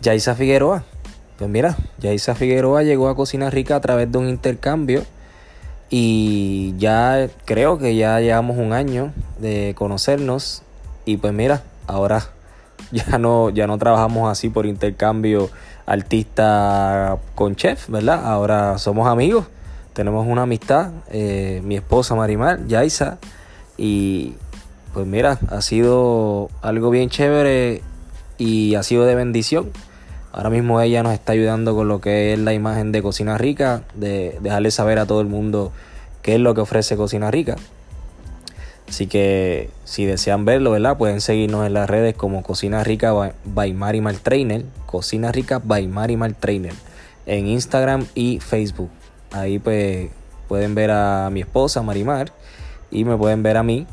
Yaisa Figueroa. Pues mira, Yaisa Figueroa llegó a Cocina Rica a través de un intercambio y ya creo que ya llevamos un año de conocernos y pues mira, ahora ya no, ya no trabajamos así por intercambio artista con chef, ¿verdad? Ahora somos amigos, tenemos una amistad, eh, mi esposa Marimar, Yaisa, y pues mira, ha sido algo bien chévere y ha sido de bendición Ahora mismo ella nos está ayudando con lo que es la imagen de Cocina Rica, de dejarle saber a todo el mundo qué es lo que ofrece Cocina Rica. Así que si desean verlo, ¿verdad? Pueden seguirnos en las redes como Cocina Rica by Marimar Trainer, Cocina Rica by Marimar Trainer, en Instagram y Facebook. Ahí pues pueden ver a mi esposa Marimar y me pueden ver a mí.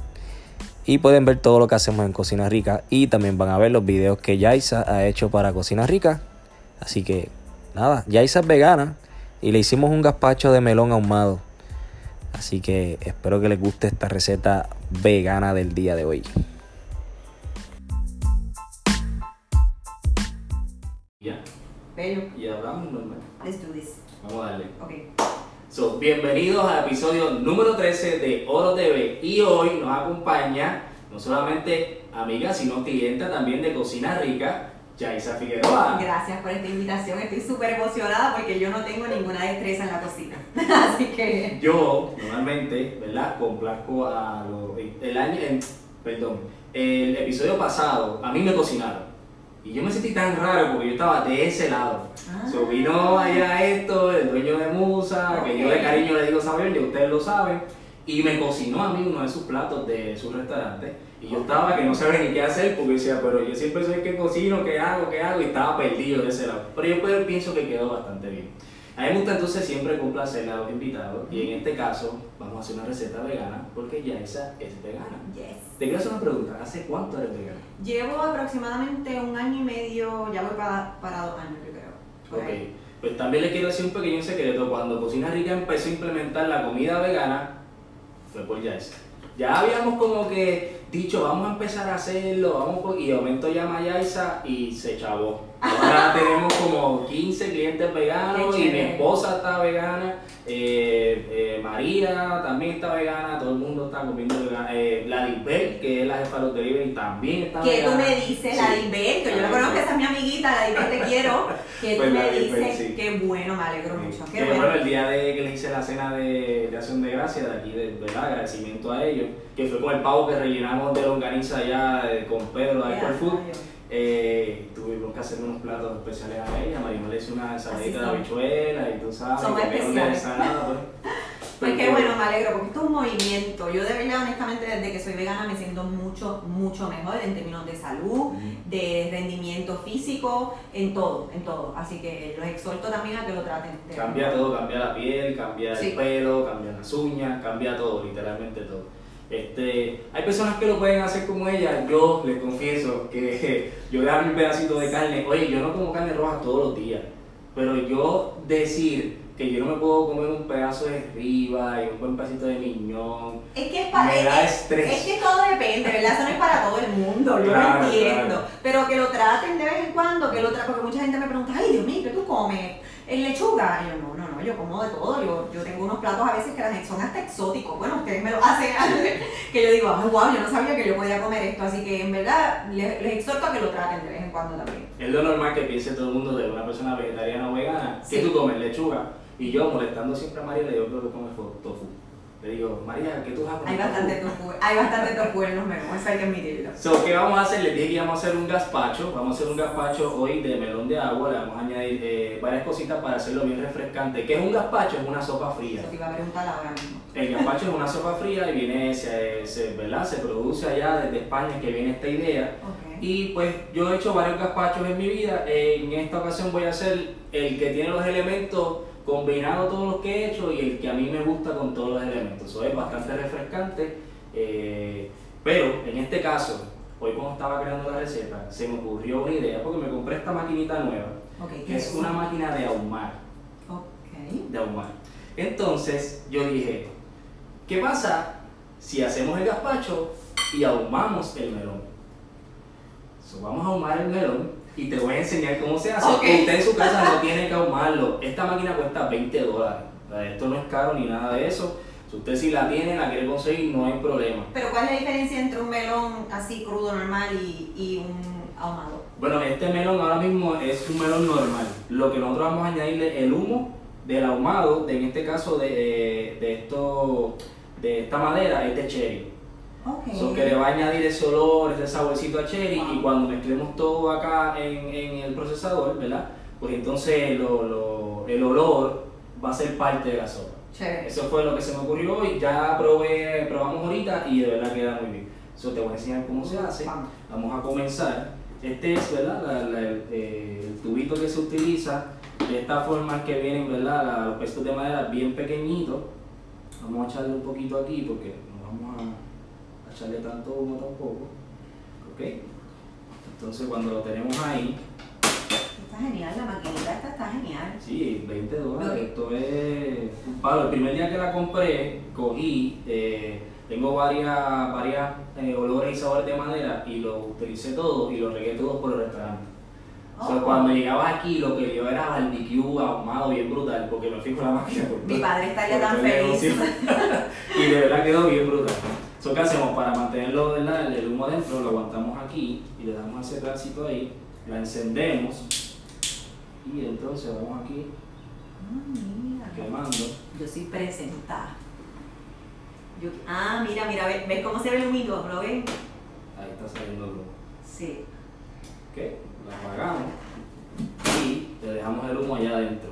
Y pueden ver todo lo que hacemos en Cocina Rica. Y también van a ver los videos que Yaisa ha hecho para Cocina Rica. Así que nada, Yaisa es vegana y le hicimos un gazpacho de melón ahumado. Así que espero que les guste esta receta vegana del día de hoy. Ya. Bello. Y hablamos normal. Let's do this. Vamos a darle. Ok. So, bienvenidos al episodio número 13 de Oro TV. Y hoy nos acompaña no solamente amiga, sino clienta también de Cocina Rica, Yaisa Figueroa. Gracias por esta invitación. Estoy súper emocionada porque yo no tengo ninguna destreza en la cocina. Así que. Yo, normalmente, ¿verdad? Complazco a los. El año. en- perdón. El episodio pasado, a mí me cocinaron. Y yo me sentí tan raro porque yo estaba de ese lado. Ah. So, vino allá esto, el dueño de Musa, que yo de cariño le digo saber, y ustedes lo saben. Y me cocinó a mí uno de sus platos de su restaurante. Y yo estaba que no sabía ni qué hacer porque decía, pero yo siempre soy el que cocino, ¿qué hago? ¿Qué hago? Y estaba perdido de ese lado. Pero yo pues, pienso que quedó bastante bien. A mí me gusta entonces siempre complacer a los invitados. Y en este caso, vamos a hacer una receta vegana porque Yaisa es vegana. Yes. Te quiero hacer una pregunta. ¿Hace cuánto eres vegana? Llevo aproximadamente un año y medio, ya voy para, para dos años, yo creo. Ok, ahí. pues también les quiero decir un pequeño secreto. Cuando Cocina Rica empezó a implementar la comida vegana, fue por Yaisa. Ya habíamos como que dicho, vamos a empezar a hacerlo, vamos y de momento llama a y se chavó. Ahora tenemos como 15 clientes veganos Qué y mi esposa está vegana, eh, eh, María también está vegana, todo el mundo está comiendo vegana. Eh, la Lisbeth, que es la jefa de los delivery, también está Que tú vegana. me dices, la Sí. Que yo la conozco, esa es mi amiguita, la Disbel te quiero. Que Pues tú me dices, sí. qué bueno, me alegro mucho. Qué bueno. bueno, el día de que les hice la cena de, de acción de gracia, de aquí, de, ¿verdad? agradecimiento a ellos, que fue con el pavo que rellenamos de longaniza allá eh, con Pedro de Hyper Food. Eh, tuvimos que hacer unos platos especiales a ella. Marimar le hizo una ensaladita de habichuela y tú sabes, Son especiales. ensalada, pues. Pues qué bueno, me alegro, porque esto es un movimiento. Yo de verdad, honestamente, desde que soy vegana me siento mucho, mucho mejor en términos de salud, de rendimiento físico, en todo, en todo. Así que los exhorto también a que lo traten. de- Cambia todo, cambia la piel, cambia Sí. el pelo, cambia las uñas, cambia todo, literalmente todo. Este, hay personas que lo pueden hacer como ella, yo les confieso que yo dejar un pedacito de carne, oye, yo no como carne roja todos los días, pero yo decir que yo no me puedo comer un pedazo de riba y un buen pedacito de miñón, Es que es para. Me da es, estrés. es que todo depende, ¿verdad? Eso no es para todo el mundo, yo Claro, lo entiendo. claro. Pero que lo traten de vez en cuando, que lo traten, porque mucha gente me pregunta, ay Dios mío, ¿qué tú comes? ¿En lechuga? Y yo, no, yo como de todo. Yo, yo tengo unos platos a veces que son hasta exóticos. Bueno, ustedes me lo hacen que yo digo, ay, wow, yo no sabía que yo podía comer esto. Así que en verdad les, les exhorto a que lo traten de vez en cuando también. es lo normal que piense todo el mundo de una persona vegetariana o vegana, que Sí. tú comes lechuga, y yo molestando siempre a María le digo que fo- tofu. Le digo, María, ¿qué tú vas a? Hay bastante tofu, hay bastante tofu en los menús, eso hay que admitirlo. So, ¿qué vamos a hacer? Les dije que íbamos a hacer un gazpacho. Vamos a hacer un gazpacho hoy de melón de agua. Le vamos a añadir eh, varias cositas para hacerlo bien refrescante. ¿Qué es un gazpacho? Es una sopa fría. Eso te iba a preguntar ahora mismo. El gazpacho es una sopa fría y viene, se, se, ¿verdad? se produce allá desde España que viene esta idea. Ok. Y pues yo he hecho varios gazpachos en mi vida. En esta ocasión voy a hacer el que tiene los elementos combinado todos los que he hecho y el que a mí me gusta con todos los elementos. Eso es bastante refrescante. eh, pero en este caso, hoy cuando estaba creando la receta, se me ocurrió una idea porque me compré esta maquinita nueva, Ok, ¿qué que es una máquina de ahumar. De ahumar. Entonces yo dije, ¿qué pasa si hacemos el gazpacho y ahumamos el melón? So, vamos a ahumar el melón y te voy a enseñar cómo se hace. Ok. Usted en su casa no tiene que ahumarlo. Esta máquina cuesta 20 dólares. Esto no es caro ni nada de eso. Si usted si la tiene, la quiere conseguir, no hay problema. Pero ¿cuál es la diferencia entre un melón así crudo normal y, y un ahumado? Bueno, este melón ahora mismo es un melón normal. Lo que nosotros vamos a añadirle el humo del ahumado, de, en este caso de, de, de esto, de esta madera, es de cherry. Ok. So que le va a añadir ese olor, ese saborcito a cherry Wow. y cuando mezclemos todo acá en, en el procesador, ¿verdad? Pues entonces lo- lo- el olor va a ser parte de la sopa. Chévere. Eso fue lo que se me ocurrió hoy, ya probé, probamos ahorita y de verdad queda muy bien. Eso te voy a enseñar cómo se hace. Vamos. Vamos a comenzar. Este es ¿verdad? La- la- el, el tubito que se utiliza. De esta forma que vienen ¿verdad? Los pestos de madera bien pequeñitos. Vamos a echarle un poquito aquí porque no vamos a echarle tanto humo tampoco. ¿Ok? Entonces cuando lo tenemos ahí, Está genial, la maquinita esta está genial. sí, 20 dólares. Esto es un palo. El primer día que la compré, cogí, eh, tengo varias, varias eh, olores y sabores de madera y lo utilicé todo y lo regué todo por el restaurante. O sea, Oh. cuando llegabas aquí lo que yo era barbecue ahumado bien brutal porque me fijo la máquina por Mi padre estaría tan feliz. y de verdad quedó bien brutal. So, ¿Qué hacemos? Para mantenerlo ¿verdad? el humo adentro lo aguantamos aquí y le damos ese pedacito ahí, la encendemos y entonces vamos aquí Ah, mira. quemando. Yo soy presentada. Yo- ah, mira, mira, ¿ves, ves cómo se ve el humito? ¿Lo ven? Ahí está saliendo el humo. Sí. ¿Ok? Lo apagamos y le dejamos el humo allá adentro.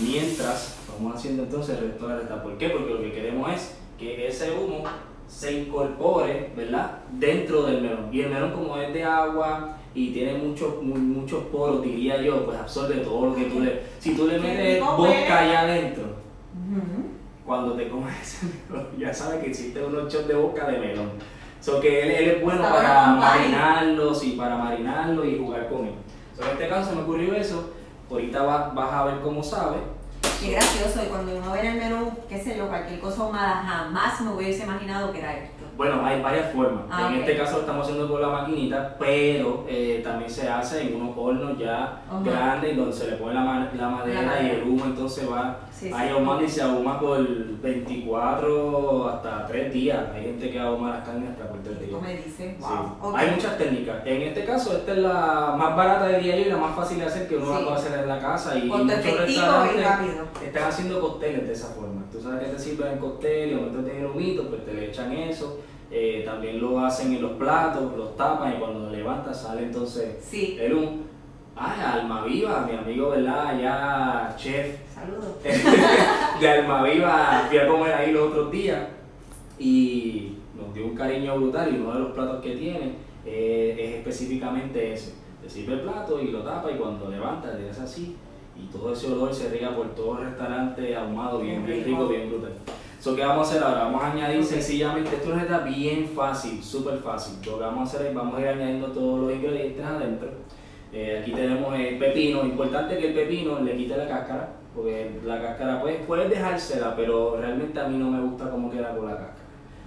Mientras vamos haciendo entonces el resto de la receta. ¿Por qué? Porque lo que queremos es que ese humo se incorpore, ¿verdad? Dentro del melón. Y el melón como es de agua y tiene muchos mu- muchos poros, diría yo, pues absorbe todo lo que tú le... Si tú le metes huele. allá adentro, Ujú. cuando te comes ese melón, ya sabes que existe unos shots de vodka de melón. So que él, él es bueno Está para marinarlo, sí, para marinarlo y jugar con él. So, en este caso se me ocurrió eso. Ahorita vas, vas a ver cómo sabe. Qué gracioso, y cuando uno ve en el menú, qué sé yo, cualquier cosa ahumada, jamás me hubiese imaginado que era esto. Bueno, hay varias formas. Ah, en este caso lo estamos haciendo con la maquinita, pero eh, también se hace en unos hornos ya Ajá. grandes donde se le pone la, ma- la madera La madera. y el humo entonces va Sí, sí. ahí ahumando y se ahuma por 24 hasta 3 días. Hay gente que ahuma las carnes hasta por 3 días. ¿Cómo me dice? Sí. Wow. ok. Hay muchas técnicas. En este caso, esta es la más barata de día y la más fácil de hacer que uno Sí. la puede hacer en la casa. Y, Costo muchos efectivo y restaurantes rápido. están haciendo cócteles de esa forma. Tú sabes que te sirven en cóctel y momentos de humito, pues te le echan eso. Eh, también lo hacen en los platos, los tapan y cuando lo levantas sale entonces Sí. el humo. Ah, Alma Viva, mi amigo, ¿verdad? Ya chef Saludos. de Almaviva fui a comer ahí los otros días y nos dio un cariño brutal y uno de los platos que tiene eh, es específicamente ese. Te sirve el plato y lo tapa y cuando levanta le das así y todo ese olor se riega por todo el restaurante ahumado, bien, bien rico, bien brutal. So, ¿Qué vamos a hacer ahora? Vamos a añadir sencillamente, esto receta bien fácil, súper fácil. Lo que vamos a hacer es, vamos a ir añadiendo todos los ingredientes adentro. Eh, aquí tenemos el pepino, importante que el pepino le quite la cáscara, porque la cáscara pues, puedes dejársela, pero realmente a mí no me gusta cómo queda con la cáscara.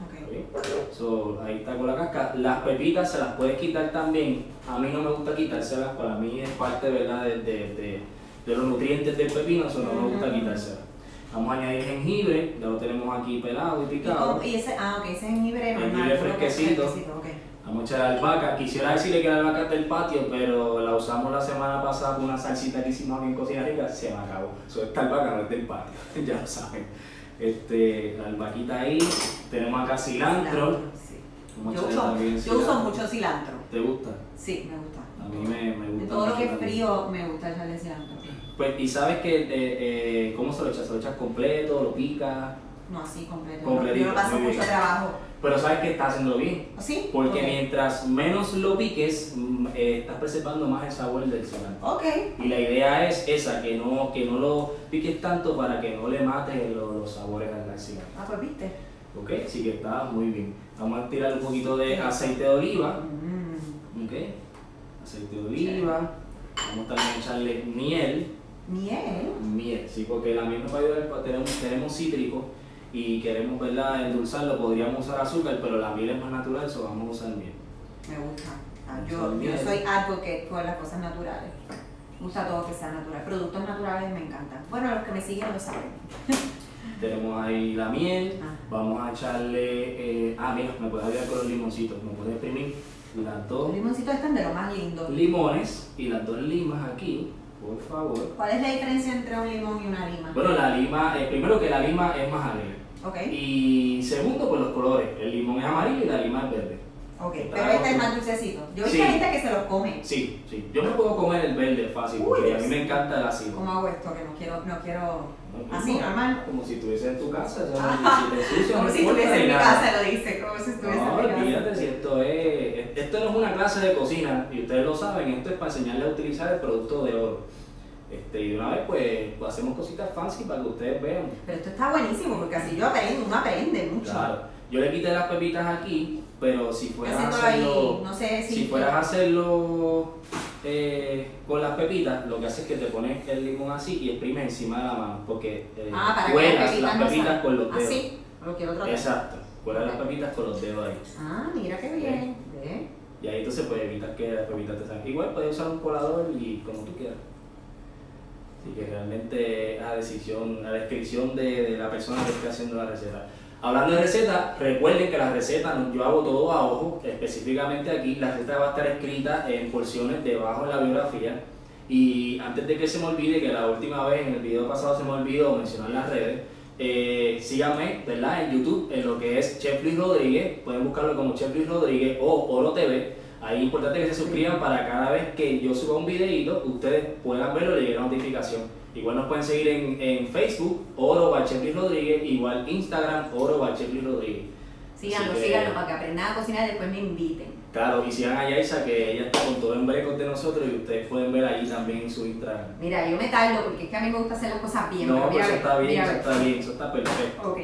Ok. ¿ok? So, ahí está con la cáscara. Las pepitas se las puedes quitar también. A mí no me gusta quitárselas, para mí es parte ¿verdad? De, de- de- de los nutrientes del pepino, eso no me gusta quitárselas. Vamos a añadir jengibre, ya lo tenemos aquí pelado y ¿Y, picado. y ese, ah, ok, ese jengibre normal. Jengibre puro fresquecito. Ok. Vamos a echar albahaca. Quisiera decirle que la albahaca es del patio, pero la usamos la semana pasada con una salsita que hicimos aquí en Cocina Rica, se me acabó. So, esta albahaca no es del patio, ya lo saben. Este, la albahaquita ahí. Tenemos acá cilantro. sí. Yo uso, también yo uso cilantro. mucho cilantro. ¿Te gusta? Sí, me gusta. A mí me, me gusta. De todo lo que es frío, me gusta echarle cilantro. Pues, y sabes que, eh, eh, ¿cómo se lo echas? ¿Se lo echas completo? ¿Lo picas? No así completo. Completito, Yo no paso mucho bien. trabajo. Pero sabes que estás haciéndolo bien. ¿Sí? Porque mientras menos lo piques, mm, eh, estás preservando más el sabor del cilantro. Ok. Y la idea es esa, que no, que no lo piques tanto para que no le mates lo- los sabores al cilantro. Ah, pues viste. ¿Ok? Así que está muy bien. Vamos a tirar un poquito de aceite de oliva. Mm. ¿Ok? Aceite de oliva. Vamos también a echarle miel. Miel. Miel, sí, porque la miel nos va a ayudar, tenemos, tenemos cítrico y queremos, ¿verdad?, endulzarlo, podríamos usar azúcar, pero la miel es más natural, eso vamos a usar miel. Me gusta. Ah, Yo, yo soy advocate por las cosas naturales. Me gusta todo que sea natural. Productos naturales me encantan. Bueno, los que me siguen lo saben. Tenemos ahí la miel, Ah. vamos a echarle, eh, ah, mira, me puedes ayudar con los limoncitos, me puedes exprimir las dos Los limoncitos están de lo más lindo. limones y las dos limas aquí, por favor. ¿Cuál es la diferencia entre un limón y una lima? Bueno, la lima, eh, primero que la lima es más alegre. Y segundo, pues los colores. El limón es amarillo y la lima es verde. Ok. Está Pero este es más dulcecito. Yo Sí. visto gente que se los come. Sí, sí. Yo me puedo comer el verde fácil Uy, porque a mí me encanta el ácido. ¿Cómo hago esto? Que no quiero, no quiero. No, Así, no, normal. Como si estuviese en tu casa. o sea, si ensucias, Como no si estuviese en mi casa, lo dice. Como si estuviese No, en mi casa. olvídate si esto es. Esto no es una clase de cocina y ustedes lo saben. Esto es para enseñarles a utilizar el producto de oro. Este, y de una vez, pues, pues, hacemos cositas fancy para que ustedes vean. Pero esto está buenísimo porque así yo aprendo, uno aprende mucho. Claro. Yo le quité las pepitas aquí, pero si fueras a hacerlo. no sé si. Si fueras a hacerlo eh, con las pepitas, lo que haces es que te pones el limón así y exprimes encima de la mano, porque eh, Ah, para que las pepitas las con los dedos. Así, lo quiero tratar. Exacto, cuelas las pepitas con los dedos ahí. Ah, mira qué bien. Y ahí entonces puedes evitar que las pepitas te salgan. Igual puedes usar un colador y como tú quieras. Así que realmente es a decisión, a descripción de, de la persona que esté haciendo la receta. Hablando de receta, recuerden que la receta no- yo hago todo a ojo, específicamente aquí, la receta va a estar escrita en porciones debajo de la biografía. Y antes de que se me olvide, que la última vez en el video pasado se me olvidó mencionar las redes, eh, síganme ¿verdad? en YouTube en lo que es Chef Luis Rodríguez, pueden buscarlo como Chef Luis Rodríguez o Oro TV. Ahí es importante que se suscriban para cada vez que yo suba un videito, ustedes puedan verlo y les llegue notificación. Igual nos pueden seguir en, en Facebook, Oro Luis Rodríguez, igual Instagram, Oro Luis Rodríguez. Síganlo, Así que- síganlo para que aprendan a cocinar y después me inviten. Claro, y sigan a Yaisa que ella está con todo en brecos de nosotros y ustedes pueden ver ahí también en su Instagram. Mira, yo me tardo porque es que a mí me gusta hacer las cosas bien. no, pero pues mira, eso está bien, mira, eso está bien, eso está perfecto. Ok,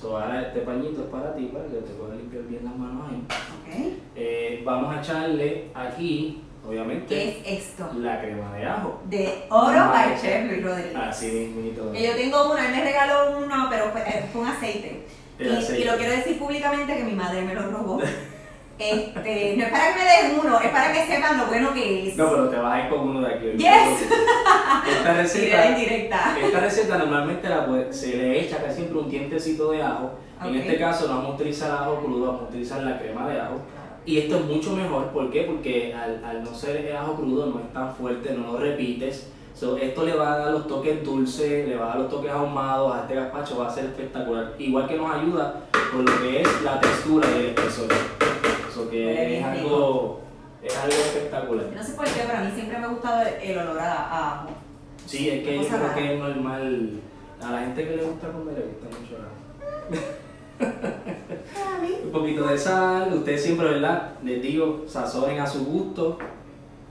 So, ahora este pañito es para ti, para que te puedas limpiar bien las manos ahí. Eh, vamos a echarle aquí, obviamente, ¿Qué es esto? la crema de ajo. De oro Ah, by Chef Luis Rodríguez. Así mismito. Que yo tengo uno, él me regaló uno, pero fue, eh, fue un aceite. El y, aceite. y lo quiero decir públicamente que mi madre me lo robó. Este, no es para que me den uno, es para que sepan lo bueno que es. No, pero te vas a ir con uno de aquí. Yes. Esta Directa receta, indirecta. esta receta normalmente la puede- se le echa casi siempre un dientecito de ajo. En Ok. este caso no vamos a utilizar ajo crudo, vamos a utilizar la crema de ajo. Y esto es mucho mejor, ¿por qué? Porque al, al no ser el ajo crudo no es tan fuerte, no lo repites. So, esto le va a dar los toques dulces, le va a dar los toques ahumados a este gazpacho, va a ser espectacular. Igual que nos ayuda con lo que es la textura y el espesor. Eso que Huele es algo, es algo espectacular. No sé por qué, pero a mí siempre me ha gustado el, el olor a, ajo. Sí, es que yo creo rara. que es normal. A la gente que le gusta comer le gusta mucho el ajo. A mí. Un poquito de sal, ustedes siempre, ¿verdad? Les digo, sazonen a su gusto.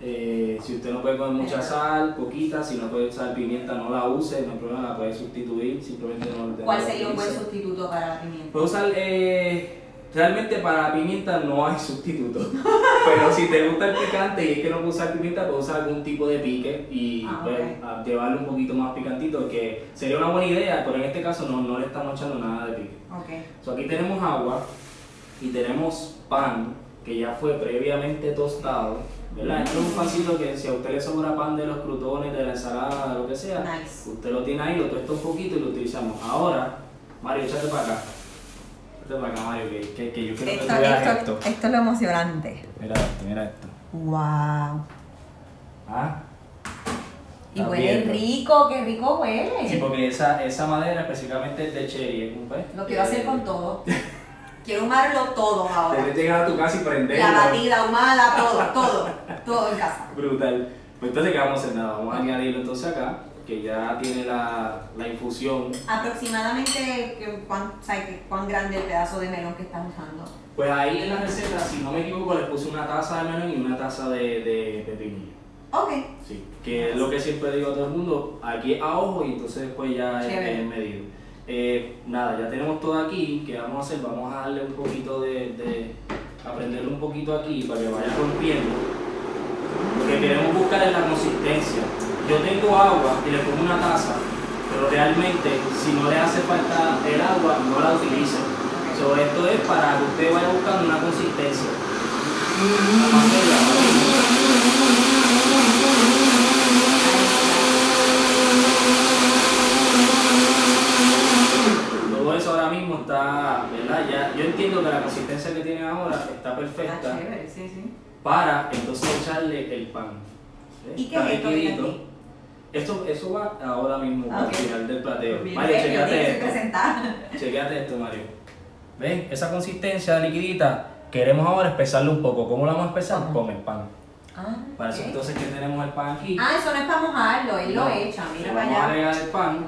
Eh, si usted no puede comer mucha sal, poquita, si no puede usar pimienta, no la use, no hay problema, la puede sustituir, simplemente no ¿Cuál sería un buen sustituto para la pimienta? Puede usar, eh, realmente para la pimienta no hay sustituto, pero si te gusta el picante y es que no puede usar pimienta, puede usar algún tipo de pique y Ah, pues, ok. a llevarlo un poquito más picantito, que sería una buena idea, pero en este caso no, no le estamos echando nada de pique. Ok. So, aquí tenemos agua y tenemos pan que ya fue previamente tostado. ¿verdad? Esto es un pancito que si a usted le sobra pan de los crutones, de la ensalada, de lo que sea, Nice. usted lo tiene ahí, lo tuesta un poquito y lo utilizamos. Ahora, Mario, échate para acá. Échate para acá, Mario, que, que, que yo quiero que Esto, tú veas esto, esto. esto es lo emocionante. Mira esto, mira esto. Wow. ¿Ah? Y huele bien. rico, qué rico huele. Sí, porque esa, esa madera específicamente es de cherry, es un pez. Lo quiero hacer con todo. Quiero humarlo todo ahora. Debes llegar a tu casa y prenderlo. La batida, ahumada, todo, todo. Todo en casa. Brutal. Pues entonces, ¿qué vamos a hacer? Nada, vamos a añadirlo entonces acá, que ya tiene la, la infusión. Aproximadamente, ¿qué- ¿cuán, sabes qué- cuán grande el pedazo de melón que estás usando? Pues ahí en la receta, si no me equivoco, le puse una taza de melón y una taza de, de pepinillo. Ok. Sí, que es lo que siempre digo a todo el mundo, aquí a ojo y entonces después ya es, medido. Eh, nada, ya tenemos todo aquí, ¿qué vamos a hacer? Vamos a darle un poquito de, de a prenderle un poquito aquí para que vaya rompiendo. Lo que queremos buscar es la consistencia. Yo tengo agua y le pongo una taza, pero realmente si no le hace falta el agua, no la utilice. So, esto es para que usted vaya buscando una consistencia. Todo eso ahora mismo está, ¿verdad? Ya, yo entiendo que la consistencia que tiene ahora está perfecta sí. para entonces echarle el pan. ¿Y qué es esto que liquidito. tiene aquí? Esto, eso va ahora mismo Ah, al final del plateo. Bien, Mario, chequeate esto. Chequeate esto, Mario. ¿Ven? Esa consistencia liquidita, queremos ahora espesarlo un poco. ¿Cómo la vamos a espesar? Con el pan. Ah, Para eso entonces que tenemos el pan aquí. Ah, eso no es para mojarlo, él No, lo echa, mira vamos a para allá. agregar el pan.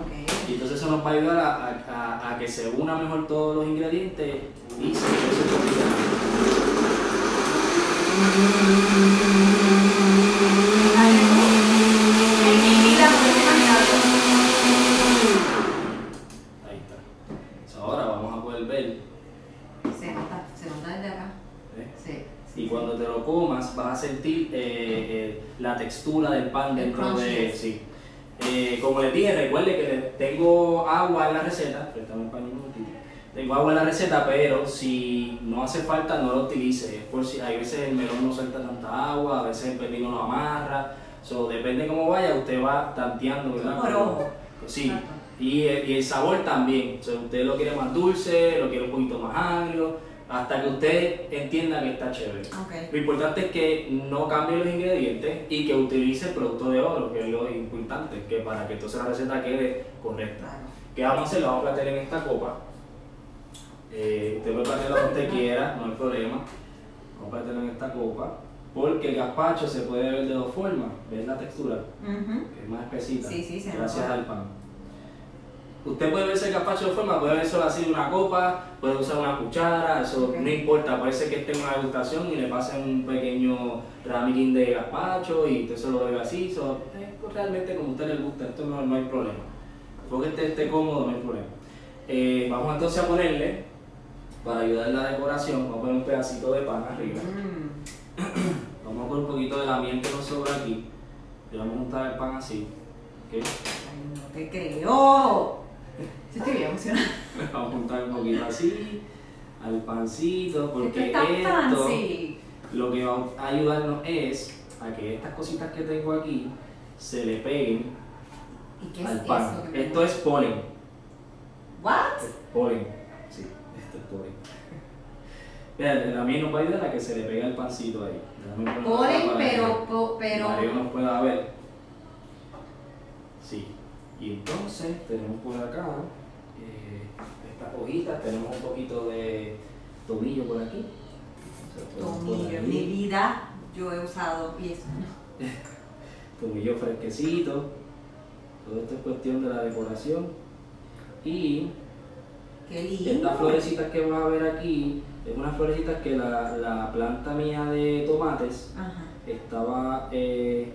Y entonces eso nos va a ayudar a, a- a- a que se una mejor todos los ingredientes y se espese un poquito más. Ay, mi vida, porque se me ha quedado. Ahí está. So, ahora vamos a poder ver. Se nota, se nota desde acá. ¿ves? Sí. sí, Y cuando te lo comas vas a sentir eh, eh, la dentro de... Sí. Eh, como les dije, recuerde que tengo agua en la receta. Préstame el momentito. Tengo agua en la receta, pero si no hace falta no lo utilice. Es por si hay veces el melón no suelta tanta agua, a veces el pepino no amarra. So, depende cómo vaya, usted va tanteando, ¿verdad? Por ojo. Sí. Y el, y el sabor también. O sea, usted lo quiere más dulce, lo quiere un poquito más agrio, hasta que usted entienda que está chévere. Ok. Lo importante es que no cambie los ingredientes y que utilice el producto de oro, que es lo importante, que para que entonces la receta quede correcta. Claro. ¿Qué vamos a hacer? Lo vamos a platear en esta copa. Eh, usted puede platear lo que usted quiera, no hay problema. Vamos a platearlo en esta copa. Porque el gazpacho se puede ver de dos formas. ¿Ves la textura? Ujú. que es más espesita, Sí, sí, gracias al pan. Usted puede verse el gazpacho de forma, puede verse así de una copa, puede usar una cuchara, eso no importa, puede ser que esté en una degustación y le pasen un pequeño ramekin de gazpacho y usted se lo bebe así, es realmente como a usted le gusta, esto no, no hay problema. Porque esté, esté cómodo, no hay problema. Eh, vamos entonces a ponerle, para ayudar en la decoración, vamos a poner un pedacito de pan arriba. Mm. Vamos a poner un poquito de la miel que nos sobra aquí. Le vamos a juntar el pan así. ¿ok? Ay, no te creo. Estoy bien emocionada. Vamos a juntar un poquito así al pancito, porque esto lo que va a ayudarnos es a que estas cositas que tengo aquí se le peguen ¿Y qué es al pan. eso? Esto es polen. ¿What? Es Polen. Sí, esto es polen. Vean, miel nos va a ayudar a que se le pegue el pancito ahí. Polen, para pero, que po- pero. Mario nos pueda ver. Sí. Y entonces tenemos por acá eh, estas hojitas, tenemos un poquito de tomillo por aquí. Tomillo, en mi vida yo he usado y eso. tomillo fresquecito. Todo esto es cuestión de la decoración. Y Qué lindo. estas florecitas que vas a ver aquí, es unas florecitas que la, la planta mía de tomates Ajá. estaba eh,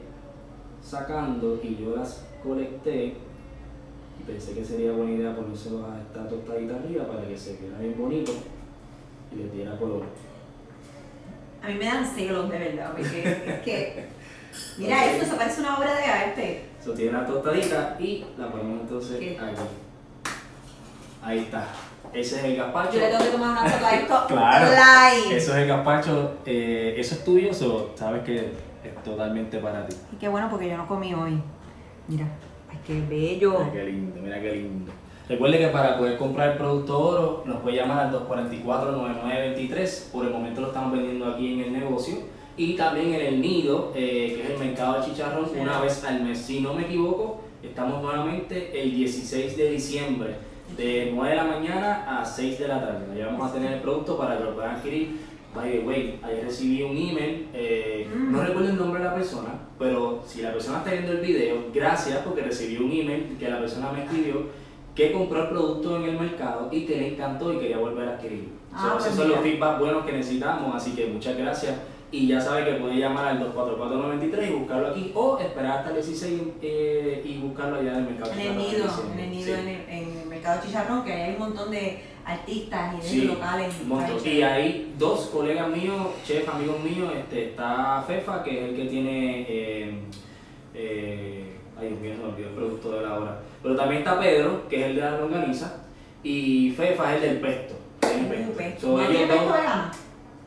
sacando y yo las colecté pensé que sería buena idea ponérselos a esta tostadita arriba para que se quedara bien bonito y les diera color. A mí me dan celos de verdad, porque es que. Mira, esto se parece una obra de arte. Eso tiene la tostadita y la ponemos entonces ¿Qué? aquí. Ahí está. Ese es el gazpacho. Yo le tengo que tomar una foto a esto. Claro. live. Eso es el gazpacho. eh, eso es tuyo, so, sabes que es totalmente para ti. Y qué bueno porque yo no comí hoy. Mira, qué bello. Mira qué lindo, mira qué lindo. Recuerde que para poder comprar el producto oro nos puede llamar al 244-9923. Por el momento lo estamos vendiendo aquí en el negocio. Y también en el Nido, eh, que es el mercado de chicharrón, una vez al mes. Si no me equivoco, estamos nuevamente el 16 de diciembre, de 9 de la mañana a 6 de la tarde. Ya vamos a tener el producto para que lo puedan adquirir. By the way, ayer recibí un email, eh, Mm. no recuerdo el nombre de la persona, pero si la persona está viendo el video, gracias porque recibí un email que la persona me escribió que compró el producto en el mercado y que le encantó y quería volver a adquirirlo. Ah, So, pues esos son los feedback buenos que necesitamos, así que muchas gracias. Y ya sabe que puede llamar al 24493 y buscarlo aquí o esperar hasta el 16 eh, y buscarlo allá en el mercado. En el nido, en el nido, Sí. en, el, en el mercado chicharrón, que hay un montón de artistas y de Sí, locales. Y hay dos colegas míos, chef, amigos míos, este, está Fefa, que es el que tiene, eh, eh, ay Dios mío, se me olvidó el producto de la hora. Pero también está Pedro, que es el de la longaniza, y Fefa es el del pesto. el pesto. pesto. So, ¿No ellos tiene pesto dos- vegano?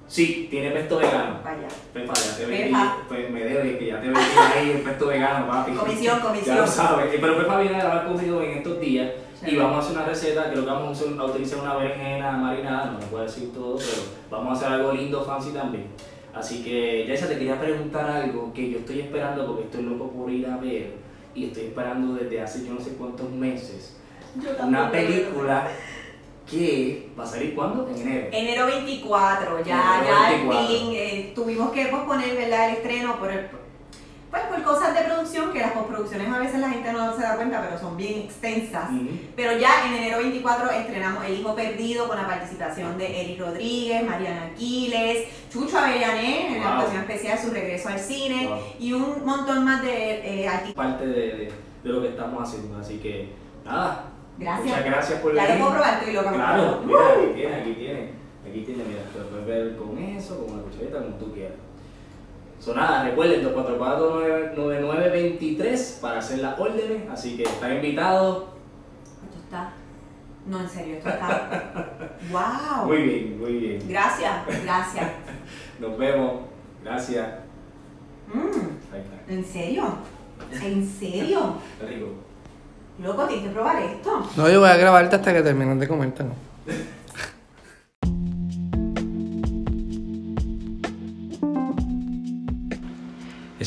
Sí, tiene pesto vegano. Vaya. Fefa, ya te vendí, pues me debo y que ya te vendí ahí el pesto vegano, papi. Comisión, comisión. Ya lo sabes. Pero Fefa viene a grabar conmigo en estos días y vamos a hacer una receta, creo que vamos a utilizar una berenjena marinada, no me puedo decir todo, pero vamos a hacer algo lindo, fancy también. Así que, Yaisa, te quería preguntar algo que yo estoy esperando porque estoy loco por ir a ver y estoy esperando desde hace yo no sé cuántos meses. Yo Una película que va a salir cuándo? En enero. Enero 24, ya, Enero ya 24. al fin eh, tuvimos que posponer ¿verdad? el estreno por el, pues por cosas de producción, que las postproducciones a veces la gente no se da cuenta, pero son bien extensas. Pero ya en enero 24 estrenamos El Hijo Perdido con la participación de Eric Rodríguez, Mariana Aquiles, Chucho Avellané en la Wow. actuación especial, su regreso al cine Wow. y un montón más de eh, artistas. parte de, de- de lo que estamos haciendo. Así que, nada. Gracias. Muchas gracias por Ya puedo probar, estoy loca. Claro, mira, aquí tiene, aquí tiene. Aquí tiene, mira, te puedes ver con eso, con una cucharita, como tú quieras. So, nada, recuerden 244-9923 para hacer las órdenes, así que están invitados. Esto está. No, en serio, esto está. ¡Wow! Muy bien, muy bien. Gracias, gracias. Nos vemos. Gracias. Mm, Ahí está. ¿En serio? ¿En serio? Está rico. Loco, tienes que probar esto. No, yo voy a grabarte hasta que termines de comerte,